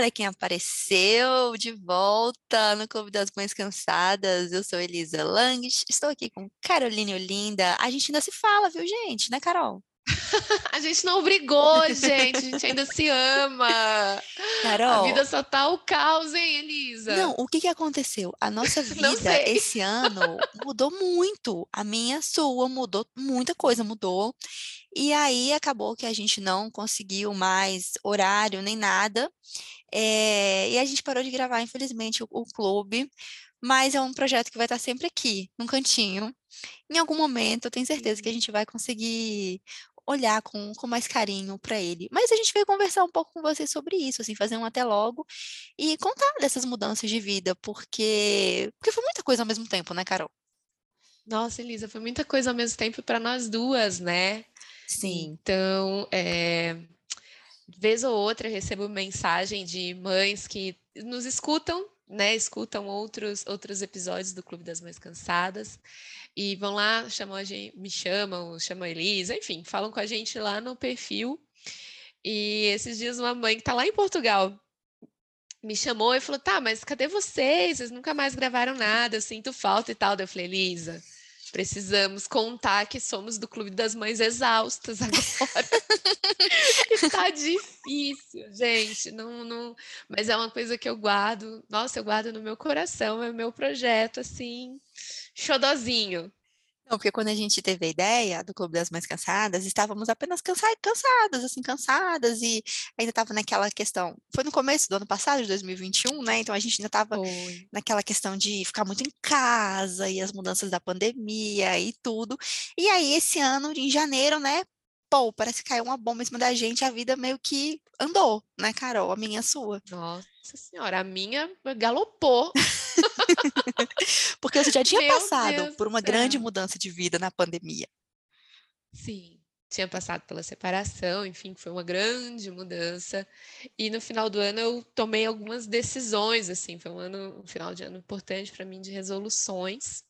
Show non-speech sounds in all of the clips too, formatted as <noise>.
Olha quem apareceu de volta no Clube das Mães Cansadas. Eu sou Elisa Lang, estou aqui com Caroline Olinda. A gente ainda se fala, viu, gente? Né, Carol? <laughs> a gente não brigou, gente. A gente ainda se ama. Carol. A vida só tá o caos, hein, Elisa? Não, o que que aconteceu? A nossa <laughs> vida esse ano mudou muito. A minha, sua, mudou muita coisa, mudou. E aí acabou que a gente não conseguiu mais horário nem nada. É, e a gente parou de gravar, infelizmente, o, o clube. Mas é um projeto que vai estar sempre aqui, num cantinho. Em algum momento, eu tenho certeza que a gente vai conseguir olhar com, com mais carinho para ele. Mas a gente veio conversar um pouco com você sobre isso, assim, fazer um até logo e contar dessas mudanças de vida, porque, porque foi muita coisa ao mesmo tempo, né, Carol? Nossa, Elisa, foi muita coisa ao mesmo tempo para nós duas, né? Sim. Então, é, vez ou outra recebo mensagem de mães que nos escutam, né? Escutam outros outros episódios do Clube das Mães Cansadas e vão lá, chamam a gente, me chamam, chamam a Elisa, enfim, falam com a gente lá no perfil. E esses dias uma mãe que está lá em Portugal me chamou e falou: "Tá, mas cadê vocês? Vocês nunca mais gravaram nada, eu sinto falta e tal". Eu falei: "Elisa, Precisamos contar que somos do Clube das Mães Exaustas <laughs> agora. <laughs> Está difícil, gente. Não, não... Mas é uma coisa que eu guardo. Nossa, eu guardo no meu coração. É o meu projeto, assim, xodozinho. Não, porque quando a gente teve a ideia do Clube das Mães Cansadas, estávamos apenas cansa cansadas, assim, cansadas, e ainda estava naquela questão. Foi no começo do ano passado, de 2021, né? Então a gente ainda estava naquela questão de ficar muito em casa e as mudanças da pandemia e tudo. E aí, esse ano, em janeiro, né? Pô, parece que caiu uma bomba em cima da gente, a vida meio que andou, né, Carol? A minha a sua. Nossa senhora, a minha galopou. Porque você já <laughs> tinha Meu passado Deus por uma grande mudança de vida na pandemia. Sim, tinha passado pela separação, enfim, foi uma grande mudança. E no final do ano eu tomei algumas decisões, assim, foi um ano, um final de ano importante para mim de resoluções.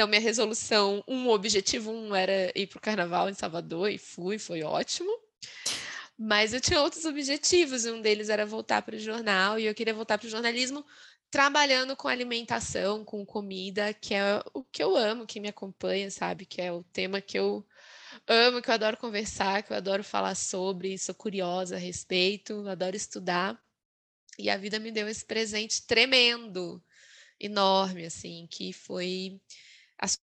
Então, minha resolução, um objetivo um era ir para o carnaval em Salvador, e fui, foi ótimo. Mas eu tinha outros objetivos, um deles era voltar para o jornal, e eu queria voltar para o jornalismo trabalhando com alimentação, com comida, que é o que eu amo, que me acompanha, sabe? Que é o tema que eu amo, que eu adoro conversar, que eu adoro falar sobre, sou curiosa a respeito, adoro estudar. E a vida me deu esse presente tremendo, enorme, assim, que foi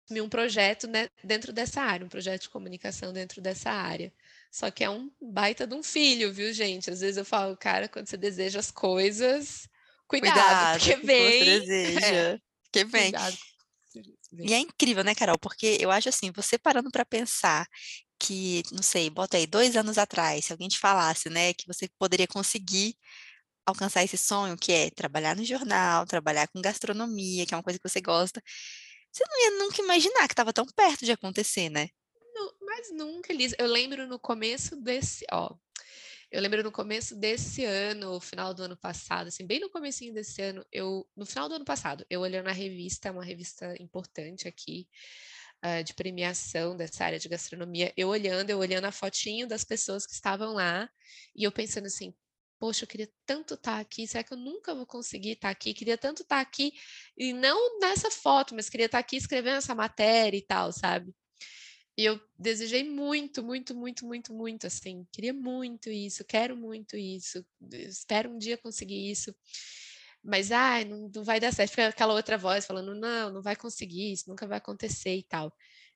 assumir um projeto né, dentro dessa área, um projeto de comunicação dentro dessa área. Só que é um baita de um filho, viu, gente? Às vezes eu falo, cara, quando você deseja as coisas, Cuidado, Cuidado porque vem. Você <laughs> deseja. É. Que vem. Cuidado. E é incrível, né, Carol? Porque eu acho assim, você parando para pensar que, não sei, bota aí, dois anos atrás, se alguém te falasse, né, que você poderia conseguir alcançar esse sonho, que é trabalhar no jornal, trabalhar com gastronomia, que é uma coisa que você gosta, você não ia nunca imaginar que estava tão perto de acontecer, né? Não, mas nunca, Elisa. Eu lembro no começo desse, ó, eu lembro no começo desse ano, final do ano passado, assim, bem no comecinho desse ano, eu, no final do ano passado, eu olhando a revista, uma revista importante aqui, uh, de premiação dessa área de gastronomia, eu olhando, eu olhando a fotinho das pessoas que estavam lá, e eu pensando assim, poxa, eu queria tanto estar tá aqui, será que eu nunca vou conseguir estar tá aqui? Queria tanto estar tá aqui, e não nessa foto, mas queria estar aqui escrevendo essa matéria e tal, sabe? E eu desejei muito, muito, muito, muito, muito, assim, queria muito isso, quero muito isso, espero um dia conseguir isso. Mas, ai, não, não vai dar certo. Fica aquela outra voz falando, não, não vai conseguir, isso nunca vai acontecer e tal.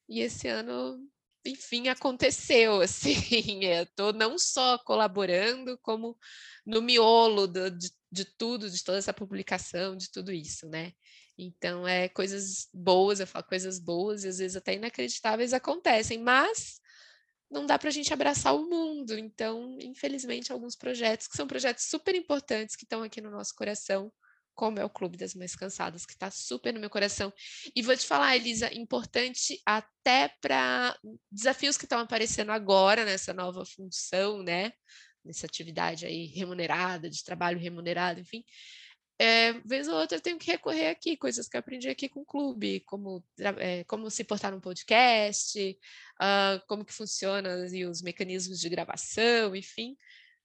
E esse ano, enfim, aconteceu, <laughs> assim. Estou não só colaborando, como no miolo do, de, de tudo, de toda essa publicação, de tudo isso, né? Então, é coisas boas, eu falo coisas boas e às vezes até inacreditáveis acontecem, mas não dá para a gente abraçar o mundo. Então, infelizmente, alguns projetos que são projetos super importantes que estão aqui no nosso coração, como é o Clube das Mães Cansadas, que está super no meu coração. E vou te falar, Elisa, importante até para desafios que estão aparecendo agora nessa nova função, né? Nessa atividade aí remunerada, de trabalho remunerado, enfim é, vez ou outra eu tenho que recorrer aqui, coisas que eu aprendi aqui com o clube, como, é, como se portar num podcast, uh, como que funciona e os mecanismos de gravação, enfim.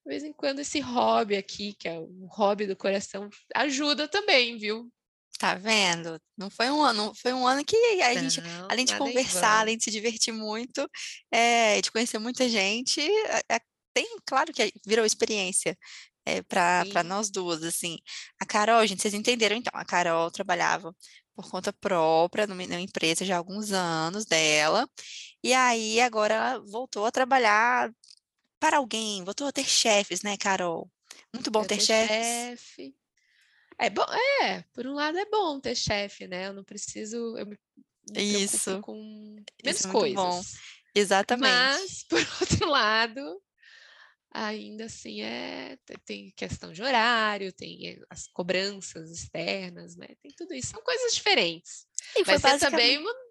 De vez em quando esse hobby aqui, que é um hobby do coração, ajuda também, viu? Tá vendo? Não foi um ano, foi um ano que a gente, Não, além de em conversar, além de se divertir muito, eh, de conhecer muita gente, eh eh, tem claro que virou experiência, pra Sim. nós 2, assim. A Carol, gente, vocês entenderam então, a Carol trabalhava por conta própria numa numa empresa já há alguns anos dela, e aí agora ela voltou a trabalhar para alguém, voltou a ter chefes, né, Carol? Muito bom ter ter chefes. chefe. É bom é, por um lado é bom ter chefe, né, eu não preciso eu me Isso. com menos Isso é muito bom. coisas. Exatamente. Mas, <laughs> por outro lado, ainda assim, te tem questão de horário, tem, eh, as cobranças externas, né, tem tudo isso, são coisas diferentes. E também basicamente ma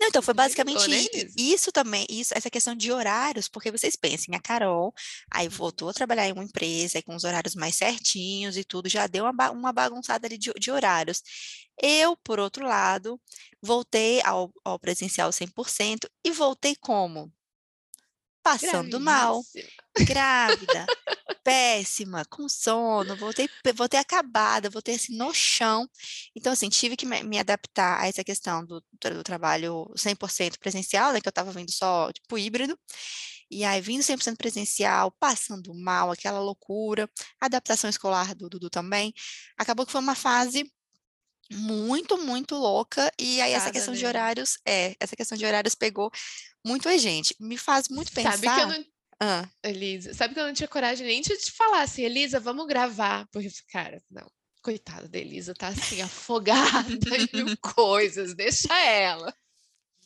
não, então foi basicamente né, i Elisa? i isso também, isso essa questão de horários, porque vocês pensem, a Carol, aí voltou a trabalhar em uma empresa, aí com os horários mais certinhos e tudo, já deu uma uma bagunçada ali de de horários. Eu, por outro lado, voltei ao ao presencial 100% e voltei como? Passando mal, Gravidíssima. grávida, péssima, com sono, voltei voltei acabada, voltei, assim, no chão. Então, assim, tive que me adaptar a essa questão do do trabalho 100% presencial, né, que eu estava vindo só, tipo, híbrido, e aí vindo 100% presencial, passando mal, aquela loucura, adaptação escolar do Dudu também, acabou que foi uma fase muito, muito louca, e aí essa Puxada, questão de horários é, essa questão de horários pegou muito a gente. Me faz muito Sabe que eu pensar não hã. Elisa, sabe que eu não tinha coragem nem de te falar assim: "Elisa, vamos gravar", porque eu falei: "Cara, não, coitada da Elisa, tá, assim, <laughs> afogada em mil coisas, deixa ela".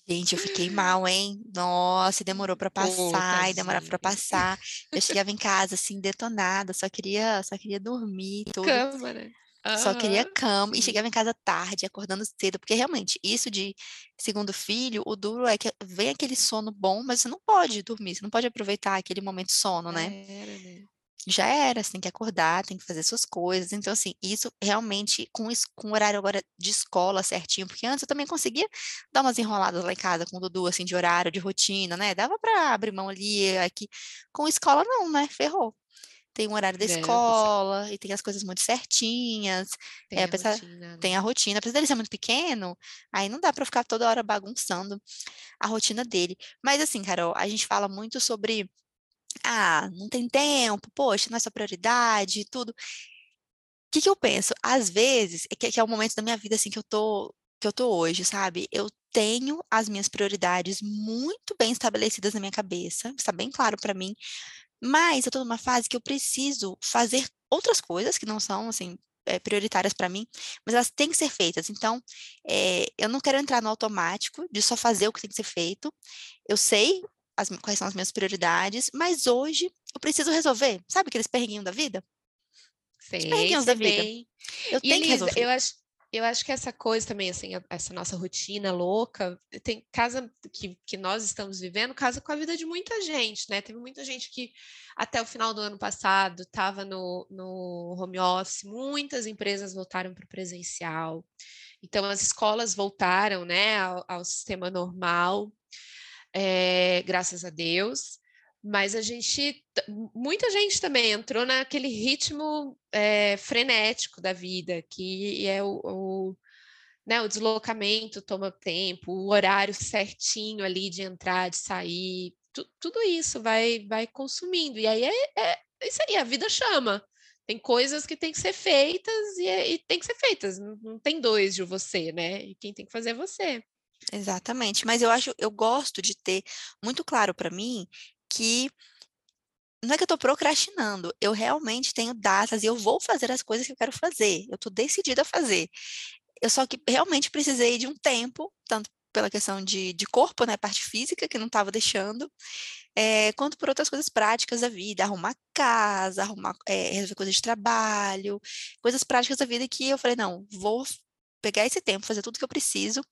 Gente, eu fiquei mal, hein. Nossa, demorou pra Ô, passar, e demorava pra tadinha. passar. Eu chegava em casa, assim, detonada, só queria só queria dormir tudo. Cama, né. Só queria cama e chegava em casa tarde, acordando cedo, porque realmente, isso de segundo filho, o duro é que vem aquele sono bom, mas você não pode dormir, você não pode aproveitar aquele momento sono, né. era, né. Já era, você tem que acordar, tem que fazer suas coisas, então, assim, isso realmente com com o horário agora de escola certinho, porque antes eu também conseguia dar umas enroladas lá em casa com o Dudu, assim, de horário, de rotina, né, dava pra abrir mão ali, aqui. Com escola não, né, ferrou. Tem o horário da você escola e tem as coisas muito certinhas, eh, Tem a apesar rotina, tem né. a rotina, apesar dele ser muito pequeno, aí não dá pra ficar toda hora bagunçando a rotina dele. Mas assim, Carol, a gente fala muito sobre: "Ah, não tem tempo, poxa, não é sua prioridade e tudo". Que que eu penso? Às vezes, que que é o momento da minha vida, assim, que eu tô que eu tô hoje, sabe, eu tenho as minhas prioridades muito bem estabelecidas na minha cabeça, está bem claro pra mim, mas eu tô numa fase que eu preciso fazer outras coisas que não são, assim, eh, prioritárias pra mim, mas elas têm que ser feitas. Então, eh, eu não quero entrar no automático de só fazer o que tem que ser feito. Eu sei as quais são as minhas prioridades, mas hoje eu preciso resolver. Sabe aqueles perrenguinho da vida? Os Sei, perrenguinhos da sei vida. bem. Eu E tenho que resolver. eu acho eu acho que essa coisa também, assim, essa nossa rotina louca, tem casa que que nós estamos vivendo, casa com a vida de muita gente, né. Teve muita gente que até o final do ano passado estava no no home office, muitas empresas voltaram para o presencial, então as escolas voltaram, né, ao ao sistema normal, eh, graças a Deus, mas a gente ta muita gente também entrou naquele ritmo, eh, frenético da vida, que é o o né, o deslocamento toma tempo, o horário certinho ali de entrar, de sair, tu tudo isso vai vai consumindo, e aí é é isso aí, a vida chama. Tem coisas que têm que ser feitas e e tem que ser feitas, não não tem 2 de você, né, e quem tem que fazer é você. Exatamente, mas eu acho eu gosto de ter muito claro pra mim que não é que eu tô procrastinando, eu realmente tenho datas e eu vou fazer as coisas que eu quero fazer, eu tô decidida a fazer. Eu só que realmente precisei de um tempo, tanto pela questão de de corpo, né, parte física que não estava deixando, eh, quanto por outras coisas práticas da vida, arrumar casa, arrumar eh, resolver coisas de trabalho, coisas práticas da vida que eu falei: "Não, vou pegar esse tempo, fazer tudo que eu preciso,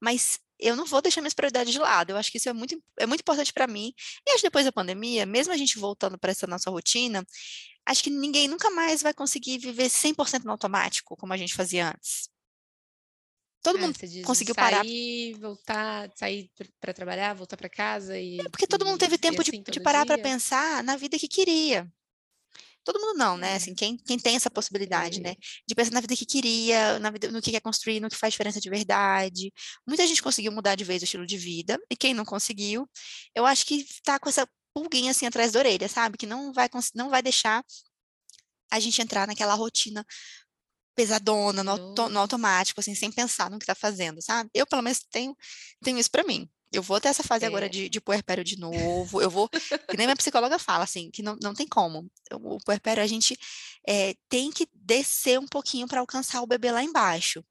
mas eu não vou deixar minhas prioridades de lado", eu acho que isso é muito é muito importante pra mim. E acho que depois da pandemia, mesmo a gente voltando pra essa nossa rotina, acho que ninguém nunca mais vai conseguir viver 100% no automático, como a gente fazia antes. Todo Ah, mundo de conseguiu parar sair, voltar, sair pra trabalhar, voltar pra casa É, e porque todo mundo teve tempo de assim de todo parar pra dia? pensar na vida que queria. Todo mundo não, né? Assim, É. quem, quem tem essa possibilidade, né? De pensar na vida que queria, na vida, no que quer construir, no que faz diferença de verdade. Muita gente conseguiu mudar de vez o estilo de vida, e quem não conseguiu, eu acho que tá com essa pulguinha assim atrás da orelha, sabe? Que não vai, não vai deixar a gente entrar naquela rotina pesadona, no, no automático, assim, sem pensar no que tá fazendo, sabe? Eu, pelo menos, tenho, tenho isso pra mim. Eu vou ter essa fase agora É. de, de puerpério de novo. Eu vou, que nem minha psicóloga fala, assim, que não, não tem como. O puerpério, a gente eh, tem que descer um pouquinho para alcançar o bebê lá embaixo.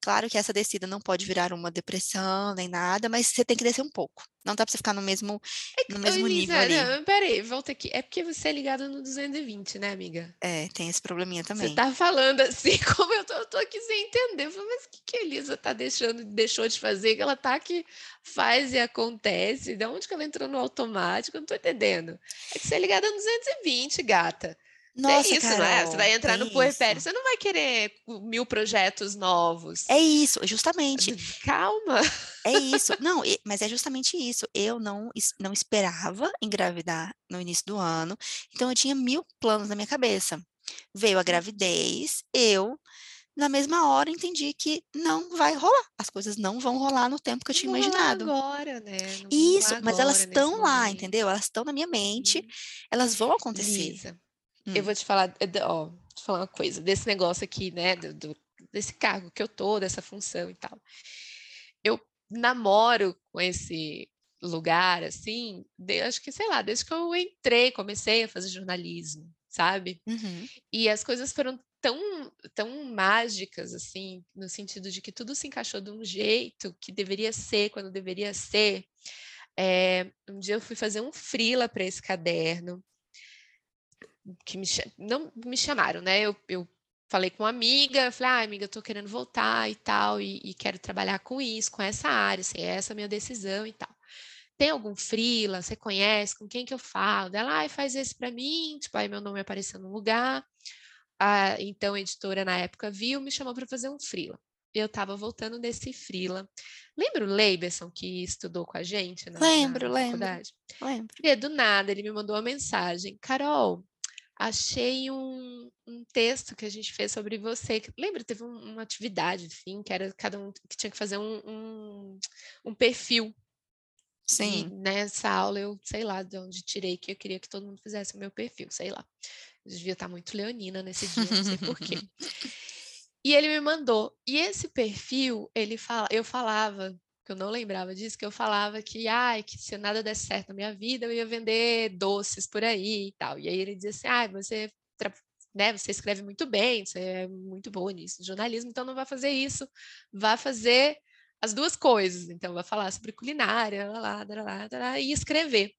Claro que essa descida não pode virar uma depressão nem nada, mas você tem que descer um pouco. Não dá pra você ficar no mesmo, no Ô, mesmo nível Elisa, ali. não, peraí, volta aqui. É porque você é ligada no 220, né, amiga? É, tem esse probleminha Você também. tá falando assim, <laughs> como eu tô, eu tô aqui sem entender. Eu falei, mas o que, que a Elisa tá deixando, deixou de fazer? Que ela tá aqui, faz e acontece. De onde que ela entrou no automático? Eu não tô entendendo. É que você é ligada no 220, gata. Nossa, tem isso, não é? Você Carol, vai entrar no tem puerpério, você não vai querer mil projetos novos. É isso, justamente. Calma. É isso. Não, mas é justamente isso. Eu não, não esperava engravidar no início do ano, então eu tinha mil planos na minha cabeça. Veio a gravidez, eu, na mesma hora, entendi que não vai rolar. As coisas não vão rolar no tempo que eu Não tinha rolar imaginado. agora, né? Não Isso, mas elas estão lá, entendeu? Elas estão na minha mente, Uhum. elas vão acontecer. Lisa, Hum. eu vou te falar, d- ó, te falar uma coisa, desse negócio aqui, né, do, do- desse cargo que eu tô, dessa função e tal. Eu namoro com esse lugar, assim, de- acho que, sei lá, desde que eu entrei, comecei a fazer jornalismo, sabe? Uhum. E as coisas foram tão, tão mágicas, assim, no sentido de que tudo se encaixou de um jeito que deveria ser, quando deveria ser. Eh, um dia eu fui fazer um freela para esse caderno, que me, não me chamaram, né? Eu, eu falei com uma amiga, falei, ah, amiga, eu tô querendo voltar e tal, e, e quero trabalhar com isso, com essa área, assim, essa é a minha decisão e tal. Tem algum freela, você conhece, com quem que eu falo? Ela, ai, faz esse para mim, tipo, aí meu nome apareceu no lugar. Ah, então a editora na época viu, me chamou para fazer um freela. Eu estava voltando desse freela. Lembra o Leiberson que estudou com a gente na, na Lembro, lembro, faculdade? lembro. E do nada ele me mandou uma mensagem, Carol, achei um, um texto que a gente fez sobre você. Lembra, teve um- uma atividade, enfim, que era cada um que tinha que fazer um, um, um perfil. E Sim. nessa aula eu, sei lá, de onde tirei que eu queria que todo mundo fizesse o meu perfil, sei lá. Eu devia estar muito leonina nesse dia, não sei por quê. <laughs> E ele me mandou. E esse perfil, ele fala, eu falava, que eu não lembrava disso, que eu falava que, ai, que se nada desse certo na minha vida, eu ia vender doces por aí e tal. E aí ele dizia assim, ai, você, tra- né, você escreve muito bem, você é muito boa nisso, jornalismo, então não vai fazer isso, vai fazer as duas coisas. Então vai falar sobre culinária, lá, lá, lá, lá, e escrever.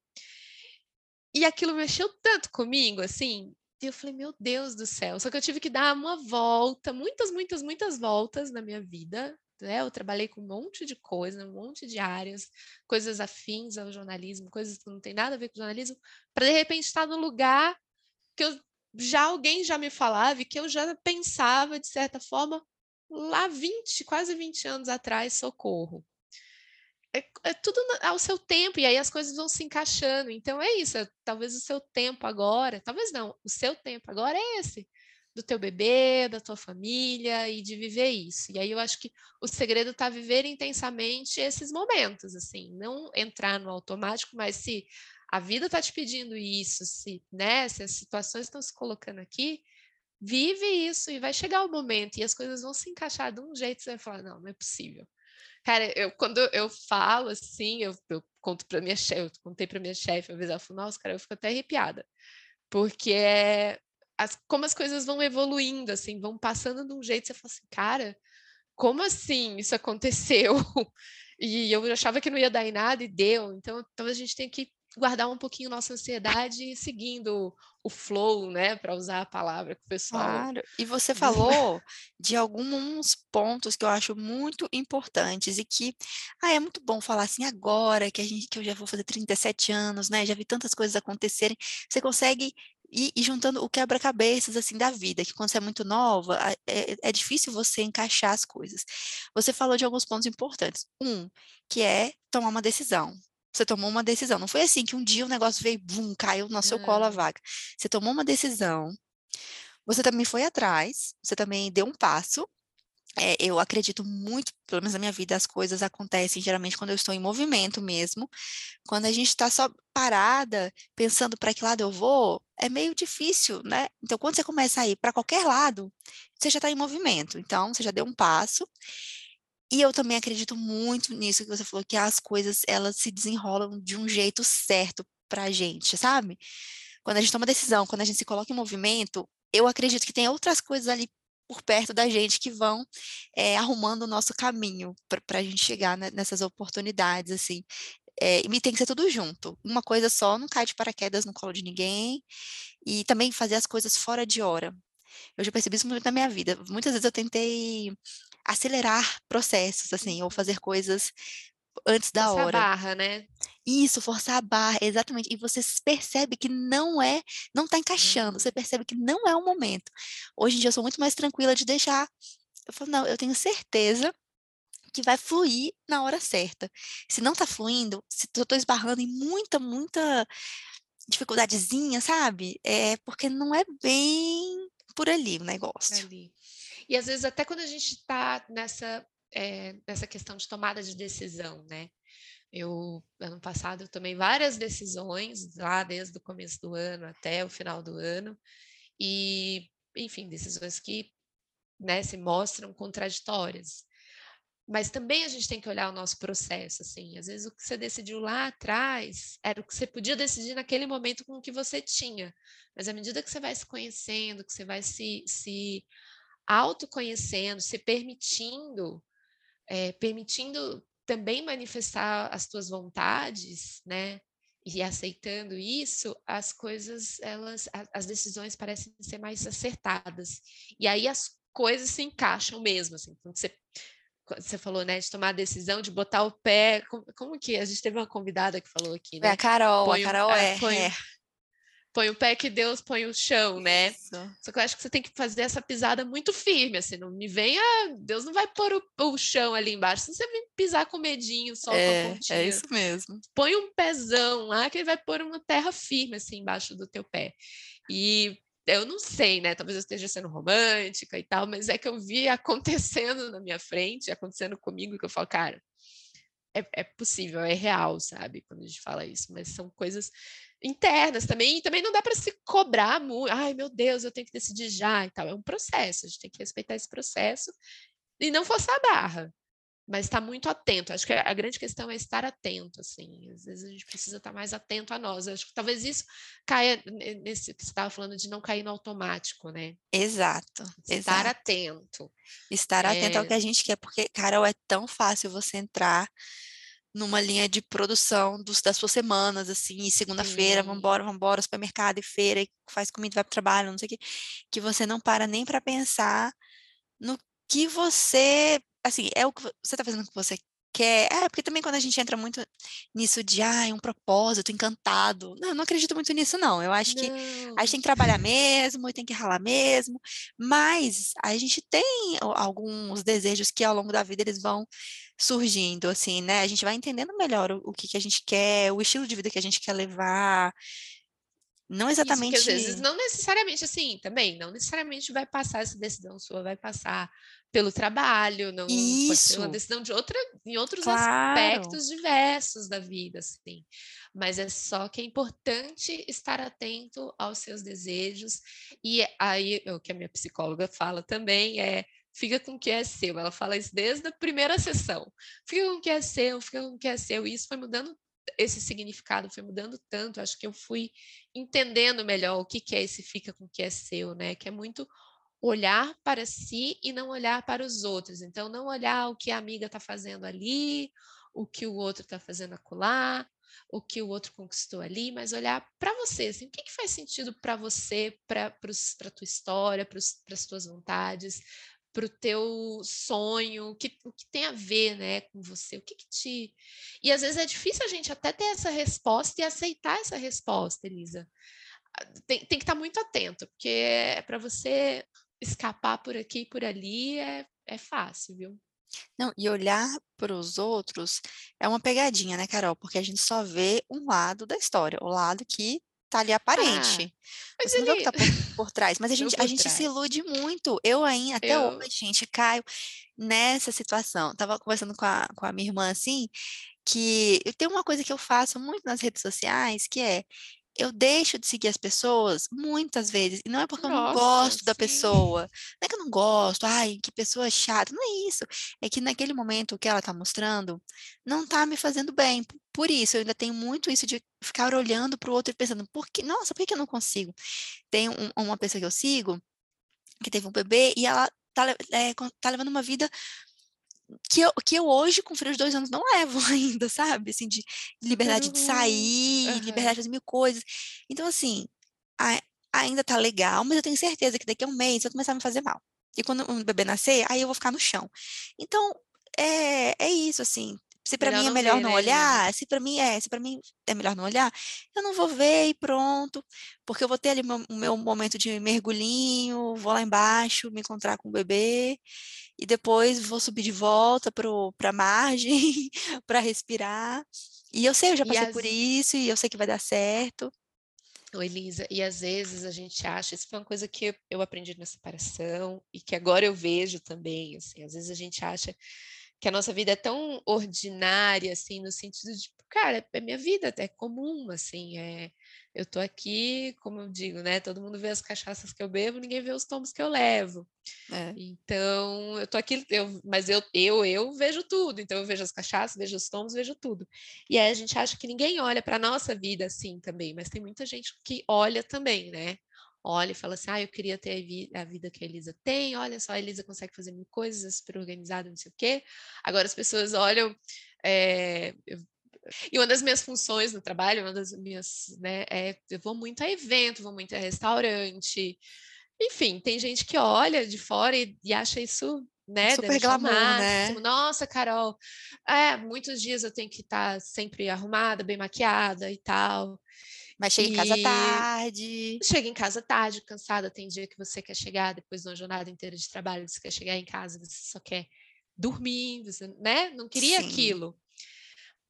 E aquilo mexeu tanto comigo, assim, e eu falei, meu Deus do céu. Só que eu tive que dar uma volta, muitas, muitas, muitas voltas na minha vida. Né? Eu trabalhei com um monte de coisa, um monte de áreas, coisas afins ao jornalismo, coisas que não tem nada a ver com jornalismo, para de repente estar no lugar que eu já alguém já me falava e que eu já pensava, de certa forma, lá 20, quase 20 anos atrás, socorro é, é tudo ao seu tempo, e aí as coisas vão se encaixando. Então é isso, é- talvez o seu tempo agora, talvez não, o seu tempo agora é esse, do teu bebê, da tua família e de viver isso. E aí eu acho que o segredo está viver intensamente esses momentos, assim, não entrar no automático, mas se a vida está te pedindo isso, se, né, se as situações estão se colocando aqui, vive isso e vai chegar o momento e as coisas vão se encaixar de um jeito você vai falar, não, não é possível. Cara, eu, quando eu falo assim, eu, eu conto para minha chefe, eu contei para minha chefe, ela falou, nossa, cara, eu fico até arrepiada, porque é as, como as coisas vão evoluindo, assim, vão passando de um jeito, você fala assim, cara, como assim isso aconteceu? <laughs> E eu achava que não ia dar em nada e deu, então talvez a gente tenha que guardar um pouquinho nossa ansiedade seguindo o flow, né, para usar a palavra que o pessoal Claro. E você falou <laughs> de alguns pontos que eu acho muito importantes e que, ah, é muito bom falar assim agora que a gente, que eu já vou fazer 37 anos, né? Já vi tantas coisas acontecerem. Você consegue ir, ir juntando o quebra-cabeças assim da vida, que quando você é muito nova, é, é difícil você encaixar as coisas. Você falou de alguns pontos importantes. Um, que é tomar uma decisão. Você tomou uma decisão. Não foi assim que um dia o negócio veio, bum, caiu no seu colo a Não. vaga. Você tomou uma decisão, Você também foi atrás, você também deu um passo. É, eu acredito muito, pelo menos na minha vida, as coisas acontecem geralmente quando eu estou em movimento mesmo. Quando a gente está só parada, pensando para que lado eu vou, é meio difícil, né? Então, quando você começa a ir para qualquer lado, você já está em movimento. Então, você já deu um passo. E eu também acredito muito nisso que você falou, que as coisas elas se desenrolam de um jeito certo para a gente, sabe? Quando a gente toma decisão, quando a gente se coloca em movimento, eu acredito que tem outras coisas ali por perto da gente que vão é, arrumando o nosso caminho para a gente chegar né, nessas oportunidades, assim. É, e tem que ser tudo junto. Uma coisa só não cai de paraquedas no colo de ninguém. E também fazer as coisas fora de hora. Eu já percebi isso muito na minha vida. Muitas vezes eu tentei acelerar processos, assim, ou uhum. fazer coisas antes da Forçar hora. a barra, né? Isso, forçar a barra, exatamente. E você percebe que não é, não está encaixando, você uhum. percebe que não é o momento. Hoje em dia eu sou muito mais tranquila de deixar. Eu falo, não, eu tenho certeza que vai fluir na hora certa. Se não está fluindo, se eu estou esbarrando em muita, muita dificuldadezinha, sabe? É porque não é bem por ali o negócio. Ali. E às vezes até quando a gente está nessa, é, nessa questão de tomada de decisão, né? Eu, ano passado, eu tomei várias decisões, lá desde o começo do ano até o final do ano, e, enfim, decisões que né, se mostram contraditórias. Mas também a gente tem que olhar o nosso processo, assim. Às vezes o que você decidiu lá atrás era o que você podia decidir naquele momento com o que você tinha. Mas à medida que você vai se conhecendo, que você vai se, se autoconhecendo, se permitindo, é, permitindo também manifestar as tuas vontades, né? E aceitando isso, as coisas, elas, as decisões parecem ser mais acertadas. E aí as coisas se encaixam mesmo, assim. Quando você, você falou, né, de tomar a decisão, de botar o pé. Como, como que a gente teve uma convidada que falou aqui, né? É a Carol, põe a Carol é, põe, é põe o pé que Deus põe o chão, né? Isso. Só que eu acho que você tem que fazer essa pisada muito firme, assim, não me venha, Deus não vai pôr o, o chão ali embaixo, se você vem pisar com medinho, só é, com a é pontinha. É isso mesmo. Põe um pezão lá que ele vai pôr uma terra firme, assim, embaixo do teu pé. E eu não sei, né? Talvez eu esteja sendo romântica e tal, mas é que eu vi <laughs> acontecendo na minha frente, acontecendo comigo, que eu falo, cara, é, é, possível, é real, sabe? Quando a gente fala isso, mas são coisas internas também, e também não dá para se cobrar muito, ai meu Deus, eu tenho que decidir já e tal. É um processo, a gente tem que respeitar esse processo e não forçar a barra, mas estar tá muito atento. Acho que a grande questão é estar atento, assim. Às vezes a gente precisa estar mais atento a nós. Acho que talvez isso caia nesse que você estava falando de não cair no automático, né? Exato. Estar exato. atento. Estar é... atento ao que a gente quer, porque, Carol, é tão fácil você entrar numa linha de produção dos, das suas semanas, assim, segunda-feira, vambora, vambora, supermercado e feira, e faz comida, vai para o trabalho, não sei o quê, que você não para nem para pensar no que você, assim, é o que você está fazendo o que você quer. É, porque também quando a gente entra muito nisso de, ah, um propósito, encantado. Não, eu não acredito muito nisso, não. Eu acho não. que a gente tem que trabalhar mesmo, e tem que ralar mesmo, mas a gente tem alguns desejos que ao longo da vida eles vão surgindo, assim, né? A gente vai entendendo melhor o, o que, que a gente quer, o estilo de vida que a gente quer levar. Não exatamente. Isso, às vezes não necessariamente assim, também, não necessariamente vai passar essa decisão sua, vai passar pelo trabalho, não Isso. pode ser uma decisão de outra, em outros claro. aspectos diversos da vida, assim. Mas é só que é importante estar atento aos seus desejos. E aí, o que a minha psicóloga fala também é fica com o que é seu. Ela fala isso desde a primeira sessão. Fica com o que é seu, fica com o que é seu. E isso foi mudando esse significado foi mudando tanto, acho que eu fui entendendo melhor o que, que é esse fica com o que é seu, né? Que é muito olhar para si e não olhar para os outros. Então, não olhar o que a amiga está fazendo ali, o que o outro está fazendo acolá, o que o outro conquistou ali, mas olhar para você, assim, o que, que faz sentido para você, para a tua história, para as tuas vontades, para o teu sonho, o que, o que tem a ver né, com você, o que, que te. E às vezes é difícil a gente até ter essa resposta e aceitar essa resposta, Elisa. Ah, tem, tem que estar tá muito atento, porque é para você escapar por aqui e por ali é, é fácil, viu? Não, e olhar para os outros é uma pegadinha, né, Carol? Porque a gente só vê um lado da história, o lado que tá ali aparente. Ah, mas você ele... não vê o que tá por, por trás. Mas a gente, a gente se ilude muito. Eu ainda, até eu... hoje, gente, caio nessa situação. Tava conversando com a, com a minha irmã assim, que tem uma coisa que eu faço muito nas redes sociais, que é eu deixo de seguir as pessoas muitas vezes, e não é porque Nossa, eu não gosto sim. da pessoa, não é que eu não gosto, ai, que pessoa chata, não é isso, é que naquele momento que ela tá mostrando, não tá me fazendo bem, por isso eu ainda tenho muito isso de ficar olhando para o outro e pensando, por que, nossa, por que eu não consigo? Tem um, uma pessoa que eu sigo, que teve um bebê, e ela tá, é, tá levando uma vida que eu, que eu hoje, com filhos de dois anos, não levo <laughs> ainda, sabe? Assim, de liberdade uhum. de sair, uhum. liberdade de fazer mil coisas. Então, assim, a, ainda tá legal, mas eu tenho certeza que daqui a um mês vai começar a me fazer mal. E quando o bebê nascer, aí eu vou ficar no chão. Então, é, é isso, assim. Se para mim é melhor ver, não né, olhar, se para mim é, se para mim é melhor não olhar, eu não vou ver e pronto, porque eu vou ter ali o meu, meu momento de mergulhinho, vou lá embaixo, me encontrar com o bebê e depois vou subir de volta para a margem <laughs> para respirar. E eu sei, eu já passei as... por isso e eu sei que vai dar certo. Ô, Elisa, e às vezes a gente acha, isso foi uma coisa que eu aprendi na separação e que agora eu vejo também, assim, às vezes a gente acha que a nossa vida é tão ordinária, assim, no sentido de, cara, é minha vida, é comum, assim, é, eu tô aqui, como eu digo, né? Todo mundo vê as cachaças que eu bebo, ninguém vê os tombos que eu levo. É. Então, eu tô aqui, eu, mas eu, eu, eu vejo tudo. Então, eu vejo as cachaças, vejo os tombos, vejo tudo. E aí a gente acha que ninguém olha para nossa vida assim também, mas tem muita gente que olha também, né? Olha e fala assim: ah, eu queria ter a, vi a vida que a Elisa tem. Olha só, a Elisa consegue fazer mil coisas, é super organizada, não sei o quê. Agora as pessoas olham. É, eu e uma das minhas funções no trabalho, uma das minhas, né, é eu vou muito a evento, vou muito a restaurante. Enfim, tem gente que olha de fora e, e acha isso né? Super glamour, né? Nossa, Carol, é, muitos dias eu tenho que estar tá sempre arrumada, bem maquiada e tal. Mas chega e... em casa tarde. Chega em casa tarde, cansada. Tem dia que você quer chegar depois de uma jornada inteira de trabalho, você quer chegar em casa, você só quer dormir, você, né? Não queria Sim. aquilo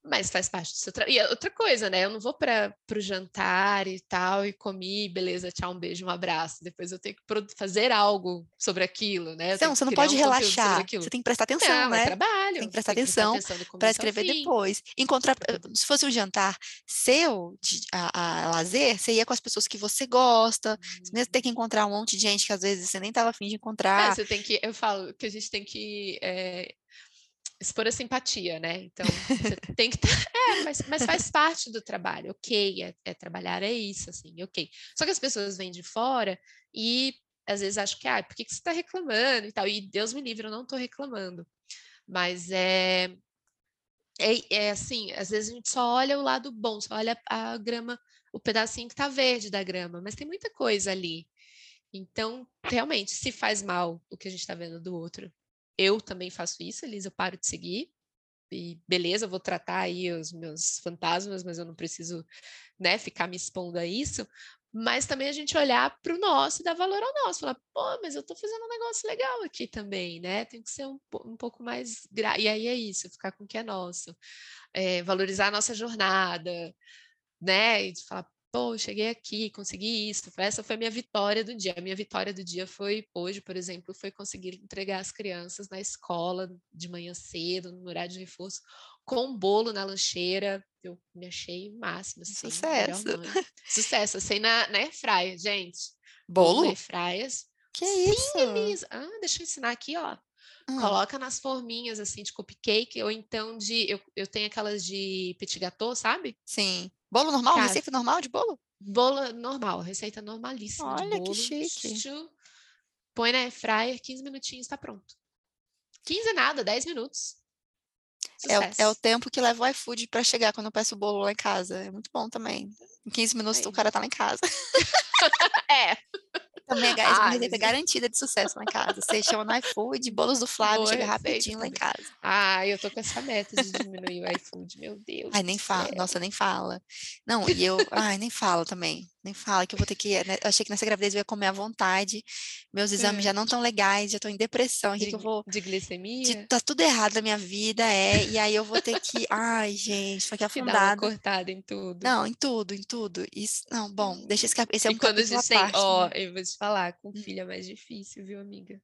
mas faz parte do seu trabalho. E é outra coisa, né? Eu não vou para o jantar e tal, e comi, beleza, tchau, um beijo, um abraço. Depois eu tenho que fazer algo sobre aquilo, né? Não, você não pode um relaxar. Você tem que prestar atenção, não, é né? É trabalho. Tem que prestar tem atenção para escrever depois. Encontrar, se fosse um jantar seu, de, a, a, lazer, você ia com as pessoas que você gosta. Hum. Você mesmo ter que encontrar um monte de gente que às vezes você nem estava afim de é, encontrar. É, você tem que, eu falo que a gente tem que é, expor a simpatia, né? Então, você tem que. <laughs> É, mas, mas, faz parte do trabalho, ok, é, é, trabalhar, é isso, assim, ok. Só que as pessoas vêm de fora e às vezes acham que, ah, por que, que você está reclamando e tal? E Deus me livre, eu não estou reclamando. Mas é, é, é, assim, às vezes a gente só olha o lado bom, só olha a grama, o pedacinho que está verde da grama, mas tem muita coisa ali. Então, realmente, se faz mal o que a gente está vendo do outro, eu também faço isso, Elisa, eu paro de seguir. E beleza, vou tratar aí os meus fantasmas, mas eu não preciso, né, ficar me expondo a isso. Mas também a gente olhar para o nosso e dar valor ao nosso. Falar, pô, mas eu estou fazendo um negócio legal aqui também, né? Tem que ser um, um pouco mais. Gra... E aí é isso, ficar com o que é nosso. É, valorizar a nossa jornada, né? E falar, pô, cheguei aqui, consegui isso. Essa foi a minha vitória do dia. A minha vitória do dia foi, hoje, por exemplo, foi conseguir entregar as crianças na escola de manhã cedo, no horário de reforço, com um bolo na lancheira. Eu me achei máximo. Assim, Sucesso. Sucesso. Assim, na, na airfryer, gente. Bolo? Airfryers. Que Sim, isso? Elisa. Ah, deixa eu ensinar aqui, ó. Hum. Coloca nas forminhas, assim, de cupcake, ou então de... Eu, eu tenho aquelas de petit gâteau, sabe? Sim. Bolo normal? Receita normal de bolo? Bolo normal, receita normalíssima Olha, bolo. que chique. põe na fryer, 15 minutinhos, está pronto. 15 nada, 10 minutos. É, é, o tempo que leva o iFood para chegar quando eu peço o bolo lá em casa. É muito bom também. Em 15 minutos o cara tá lá em casa. <laughs> é. Também é ah, receita garantida de sucesso lá em casa. Você chama no iFood, bolos do Flávio, Boa chega rapidinho lá em casa. Ah, eu tô com essa meta de diminuir o iFood, meu Deus. Ai, nem fala, nossa, nem fala. Não, e eu, ai, nem fala também. Nem fala que eu vou ter que. Né? Eu achei que nessa gravidez eu ia comer à vontade. Meus exames é. já não estão legais, já estou em depressão. De, que eu vou. De glicemia? De, tá tudo errado na minha vida, é. E aí eu vou ter que. Ai, gente, foi que afundado. cortada em tudo. Não, em tudo, em tudo. Isso, não, bom, deixa esse, esse é um E quando a gente tem. Ó, né? eu vou te falar, com hum. filho é mais difícil, viu, amiga?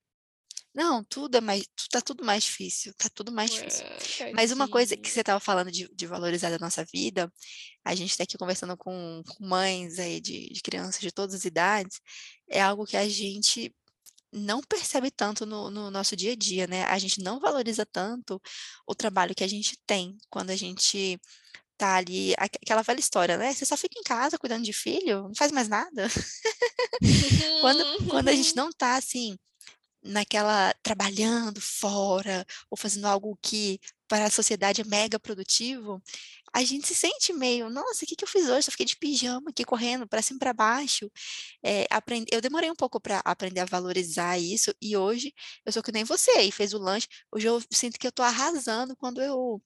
Não, tudo é mais, tá tudo mais difícil, tá tudo mais difícil. Mas uma coisa que você estava falando de, de, valorizar a nossa vida, a gente está aqui conversando com, com mães aí de, de, crianças de todas as idades, é algo que a gente não percebe tanto no, no, nosso dia a dia, né? A gente não valoriza tanto o trabalho que a gente tem quando a gente tá ali, aquela velha história, né? Você só fica em casa cuidando de filho, não faz mais nada. <laughs> quando, quando a gente não tá assim naquela trabalhando fora ou fazendo algo que para a sociedade é mega produtivo, a gente se sente meio, nossa, o que, que eu fiz hoje? Eu fiquei de pijama aqui correndo para cima para baixo. É, eu demorei um pouco para aprender a valorizar isso e hoje eu sou que nem você e fez o lanche. Hoje eu sinto que eu estou arrasando quando eu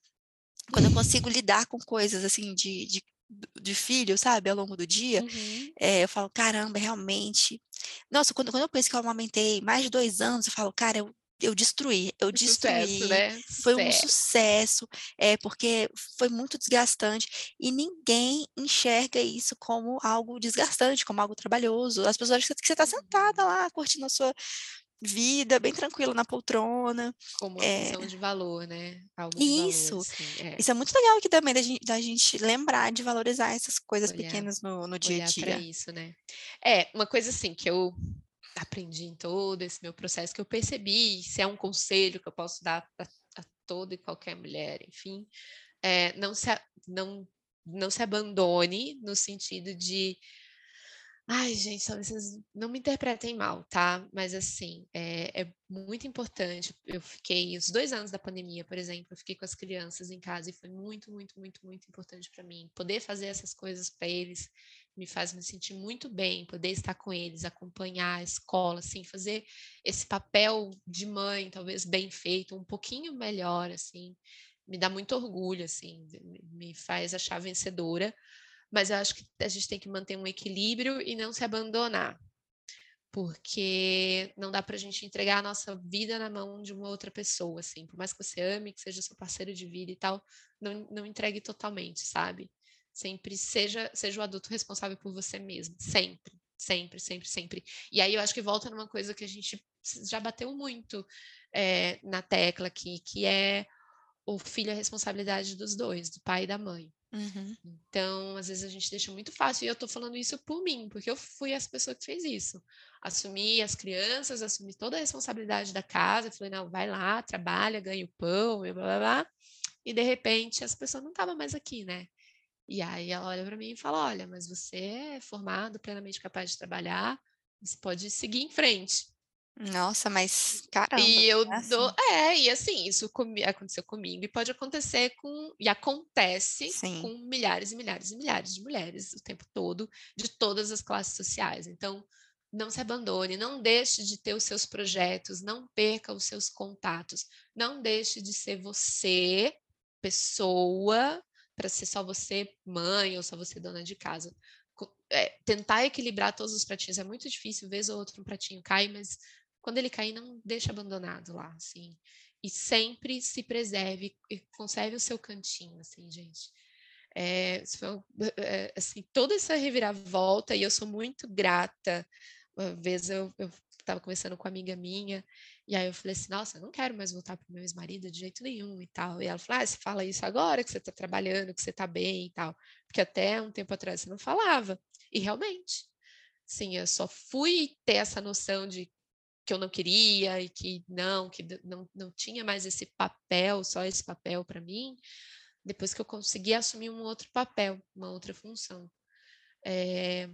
quando eu consigo lidar com coisas assim de, de de filho, sabe, ao longo do dia, uhum. é, eu falo, caramba, realmente. Nossa, quando, quando eu penso que eu amamentei mais de dois anos, eu falo, cara, eu, eu destruí, eu destruí. Sucesso, né? Foi um sucesso, é, porque foi muito desgastante e ninguém enxerga isso como algo desgastante, como algo trabalhoso. As pessoas acham que você está sentada uhum. lá, curtindo a sua vida, bem tranquila na poltrona. Como uma é... de valor, né? Algo isso. Valor, assim, é. Isso é muito legal aqui também da gente, da gente, lembrar de valorizar essas coisas olhar, pequenas no, no dia a dia. isso, né? É, uma coisa assim que eu aprendi em todo esse meu processo, que eu percebi, se é um conselho que eu posso dar a, a toda e qualquer mulher, enfim, é, não, se, não, não se abandone no sentido de Ai, gente, vocês não me interpretem mal, tá? Mas assim, é, é, muito importante. Eu fiquei os dois anos da pandemia, por exemplo, eu fiquei com as crianças em casa e foi muito, muito, muito, muito importante para mim. Poder fazer essas coisas para eles me faz me sentir muito bem, poder estar com eles, acompanhar a escola, assim, fazer esse papel de mãe, talvez bem feito, um pouquinho melhor, assim, me dá muito orgulho, assim, me faz achar vencedora mas eu acho que a gente tem que manter um equilíbrio e não se abandonar, porque não dá para a gente entregar a nossa vida na mão de uma outra pessoa, assim, por mais que você ame, que seja seu parceiro de vida e tal, não, não entregue totalmente, sabe? Sempre seja, seja o adulto responsável por você mesmo, sempre, sempre, sempre, sempre. E aí eu acho que volta numa coisa que a gente já bateu muito é, na tecla aqui, que é o filho é a responsabilidade dos dois, do pai e da mãe. Uhum. Então, às vezes a gente deixa muito fácil, e eu tô falando isso por mim, porque eu fui essa pessoa que fez isso. Assumi as crianças, assumi toda a responsabilidade da casa, falei, não, vai lá, trabalha, ganha o pão, blá, blá, blá. E de repente as pessoas não estavam mais aqui, né? E aí ela olha para mim e fala: Olha, mas você é formado, plenamente capaz de trabalhar, você pode seguir em frente. Nossa, mas caramba. E eu é assim. dou. É, e assim, isso aconteceu comigo e pode acontecer com. E acontece Sim. com milhares e milhares e milhares de mulheres o tempo todo, de todas as classes sociais. Então, não se abandone, não deixe de ter os seus projetos, não perca os seus contatos, não deixe de ser você, pessoa, para ser só você mãe ou só você dona de casa. É, tentar equilibrar todos os pratinhos é muito difícil, vez ou outra um pratinho cai, mas quando ele cair, não deixa abandonado lá, assim. E sempre se preserve e conserve o seu cantinho, assim, gente. É, é, assim, toda essa reviravolta, e eu sou muito grata. Uma vez eu estava conversando com uma amiga minha, e aí eu falei assim, nossa, eu não quero mais voltar para o meu ex-marido de jeito nenhum e tal. E ela falou, ah, você fala isso agora que você está trabalhando, que você está bem e tal. Porque até um tempo atrás você não falava. E realmente, sim, eu só fui ter essa noção de que eu não queria e que não, que não, não tinha mais esse papel, só esse papel para mim, depois que eu consegui assumir um outro papel, uma outra função. É...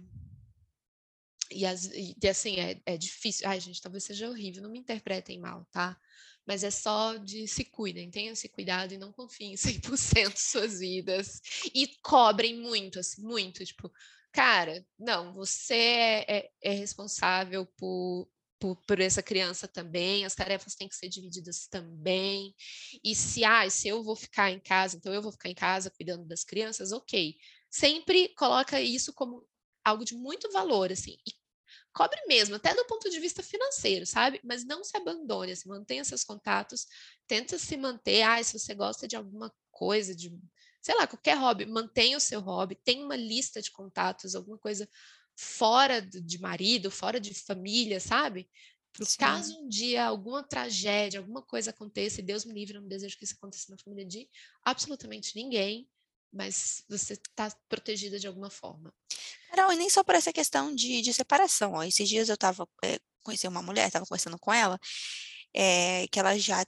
E, as, e, assim, é, é difícil. Ai, gente, talvez seja horrível, não me interpretem mal, tá? Mas é só de se cuidem, tenham esse cuidado e não confiem 100% <laughs> suas vidas. E cobrem muito, assim, muito. Tipo, cara, não, você é, é, é responsável por, por, por, essa criança também, as tarefas têm que ser divididas também. E se, ah, se eu vou ficar em casa, então eu vou ficar em casa cuidando das crianças, ok. Sempre coloca isso como algo de muito valor, assim. E cobre mesmo, até do ponto de vista financeiro, sabe? Mas não se abandone, assim, mantenha seus contatos, tenta se manter. Ah, se você gosta de alguma coisa, de sei lá, qualquer hobby, mantenha o seu hobby, tenha uma lista de contatos, alguma coisa fora de marido, fora de família, sabe? Para o caso um dia alguma tragédia, alguma coisa aconteça, e Deus me livre, eu não desejo que isso aconteça na família de absolutamente ninguém, mas você está protegida de alguma forma. Não, e nem só por essa questão de, de separação. Ó. Esses dias eu estava é, eh, conheci uma mulher, estava conversando com ela, é, que ela já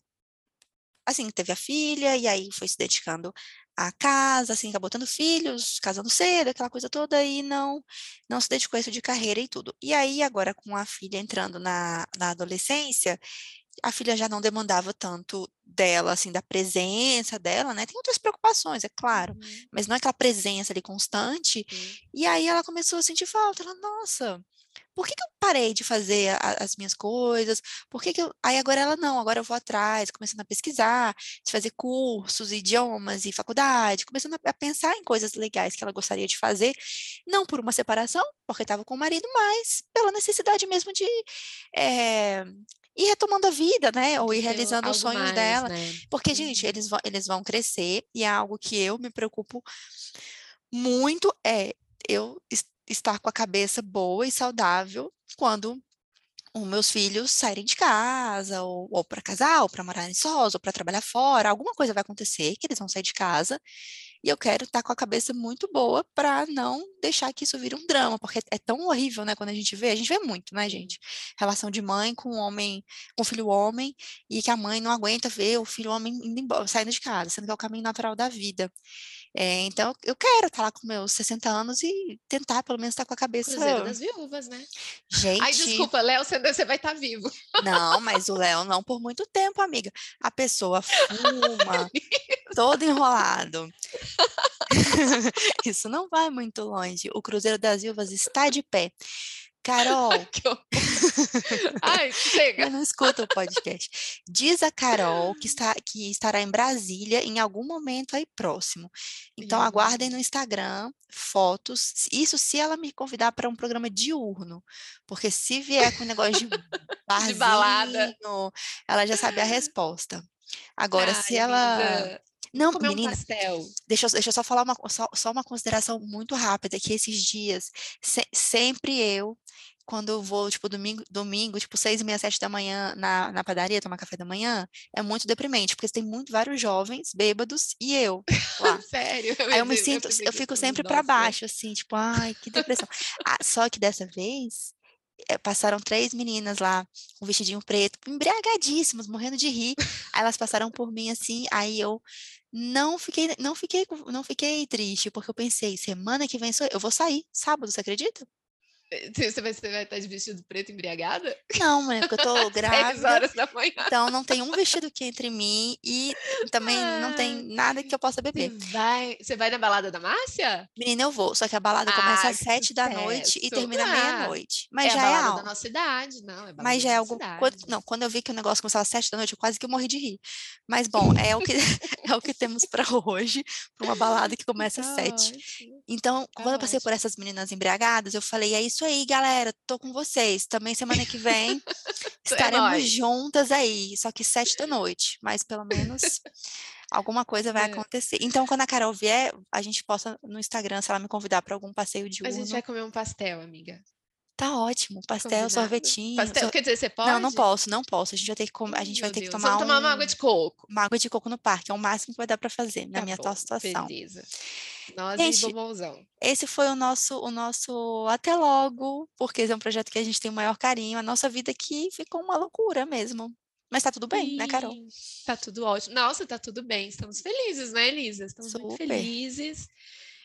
assim, teve a filha e aí foi se dedicando à casa, assim, acabou tendo filhos, casando cedo, aquela coisa toda, e não não se dedicou a isso de carreira e tudo. E aí, agora, com a filha entrando na, na adolescência, a filha já não demandava tanto dela, assim, da presença dela, né? Tem outras preocupações, é claro, uhum. mas não é aquela presença ali constante. Uhum. E aí ela começou a sentir falta. Ela, nossa, por que, que eu parei de fazer a, as minhas coisas? Por que, que eu. Aí agora ela não, agora eu vou atrás, começando a pesquisar, de fazer cursos, idiomas e faculdade, começando a, a pensar em coisas legais que ela gostaria de fazer, não por uma separação, porque estava com o marido, mas pela necessidade mesmo de é, ir retomando a vida, né? Ou ir realizando os sonhos mais, dela. Né? Porque, gente, uhum. eles vão, eles vão crescer e é algo que eu me preocupo muito é eu estar com a cabeça boa e saudável quando os meus filhos saírem de casa, ou, ou para casar, ou para morar em sós, ou para trabalhar fora, alguma coisa vai acontecer que eles vão sair de casa, e eu quero estar com a cabeça muito boa para não deixar que isso vire um drama, porque é tão horrível, né, quando a gente vê, a gente vê muito, né, gente? Relação de mãe com homem, com filho homem, e que a mãe não aguenta ver o filho homem indo embora, saindo de casa, sendo que é o caminho natural da vida. É, então, eu quero estar lá com meus 60 anos e tentar, pelo menos, estar com a cabeça. Cruzeiro das viúvas, né? Gente. Ai, desculpa, Léo, você vai estar vivo. Não, mas o Léo não por muito tempo, amiga. A pessoa fuma, <laughs> todo enrolado. <laughs> Isso não vai muito longe. O Cruzeiro das Viúvas está de pé. Carol. <laughs> Ai, chega. Eu não escuto o podcast. Diz a Carol que, está, que estará em Brasília em algum momento aí próximo. Então, aguardem no Instagram fotos. Isso se ela me convidar para um programa diurno. Porque se vier com negócio de barzinho, <laughs> de balada, ela já sabe a resposta. Agora, Ai, se ela. Não, Comer menina, um deixa, eu, deixa eu só falar uma, só, só uma consideração muito rápida, que esses dias, se, sempre eu, quando eu vou, tipo, domingo, domingo, tipo, seis e meia, sete da manhã na, na padaria tomar café da manhã, é muito deprimente, porque tem muito, vários jovens bêbados e eu lá. <laughs> Sério? Eu Aí eu me sinto, eu, eu fico sempre para baixo, assim, tipo, ai, que depressão. ah, só que dessa vez, passaram três meninas lá com vestidinho preto, embriagadíssimas, morrendo de rir. Aí elas passaram por mim assim, aí eu não fiquei, não fiquei, não fiquei triste, porque eu pensei, semana que vem eu vou sair, sábado, você acredita? Eh, você vai, você vai estar de vestido preto embriagada? Não, mãe, porque eu tô <laughs> grávida. horas da manhã. Então não tem um vestido que entre mim e também não tem nada que eu possa beber. Você vai, você vai na balada da Márcia? Menina, eu vou. Só que a balada começa ah, às sete da noite e termina ah, meia-noite. Mas é já é algo. da nossa idade, não. É Mas já é algo. Quando, não, quando eu vi que o negócio começava às sete da noite, eu quase que eu morri de rir. Mas bom, <laughs> é o que, <laughs> é o que temos para hoje, para uma balada que começa às sete. Então, quando eu passei por essas meninas embriagadas, eu falei: é isso aí, galera tô com vocês. Também semana que vem <laughs> é estaremos é juntas aí, só que sete da noite, mas pelo menos alguma coisa vai é. acontecer. Então, quando a Carol vier, a gente posta no Instagram se ela me convidar para algum passeio de A gente vai comer um pastel, amiga. Tá ótimo, pastel, Combinado. sorvetinho. Pastel, sor... quer dizer, você pode? Não, não posso, não posso. A gente vai ter que, com... a gente vai ter que tomar, um... tomar uma água de coco. Uma água de coco no parque, é o máximo que vai dar para fazer na tá minha atual situação. Beleza. Nós gente, e bombonzão. Esse foi o nosso, o nosso até logo, porque esse é um projeto que a gente tem o maior carinho. A nossa vida aqui ficou uma loucura mesmo. Mas tá tudo bem, né, Carol? Tá tudo ótimo. Nossa, tá tudo bem. Estamos felizes, né, Elisa? Estamos Super. muito felizes.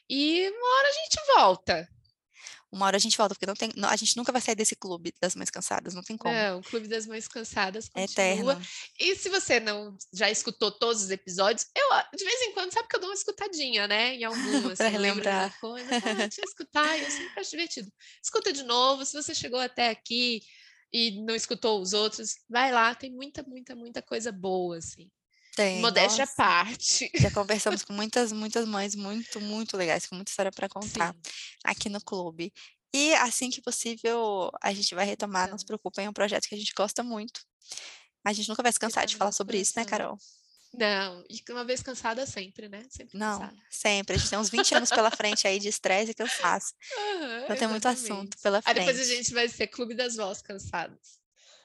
E uma hora a gente volta. Uma hora a gente volta, porque não tem, a gente nunca vai sair desse clube das mães cansadas, não tem como. Não, o clube das mães cansadas continua. É eterno. E se você não já escutou todos os episódios, eu de vez em quando sabe que eu dou uma escutadinha, né? Em <laughs> algumas. para relembrar. Coisa, ah, deixa eu <laughs> escutar, eu sempre acho divertido. Escuta de novo, se você chegou até aqui e não escutou os outros, vai lá, tem muita, muita, muita coisa boa, assim. Tem. Modéstia à parte. Já <laughs> conversamos com muitas, muitas mães muito, muito legais, com muita história para contar Sim. aqui no clube. E assim que possível, a gente vai retomar, não se preocupem, é um projeto que a gente gosta muito. A gente nunca vai se cansar de falar sobre isso, né, Carol? Não, e uma vez cansada sempre, né? Sempre Não, cansada. sempre. A gente tem uns 20 anos pela <laughs> frente aí de estresse e cansaço. Aham, Então tem muito assunto pela Aí depois a frente. gente vai ser Clube das Vós Cansadas.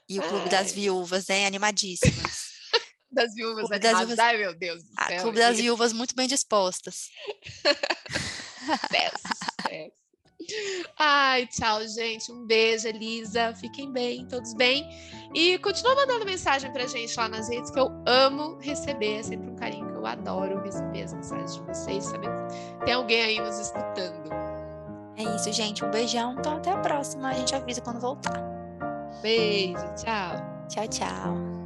E o Clube das Ai. Viúvas, hein? Animadíssimas. Das viúvas Clube das. Viúvas- Ai, meu Deus do A céu. Clube das. Viúvas muito bem dispostas. Sucesso. <laughs> Ai, tchau, gente. Um beijo, Elisa. Fiquem bem, todos bem. E continua mandando mensagem pra gente lá nas redes, que eu amo receber. É sempre um carinho que eu adoro receber as mensagens de vocês, saber que tem alguém aí nos escutando. É isso, gente. Um beijão. Então até a próxima. A gente avisa quando voltar. Beijo, tchau. Tchau, tchau.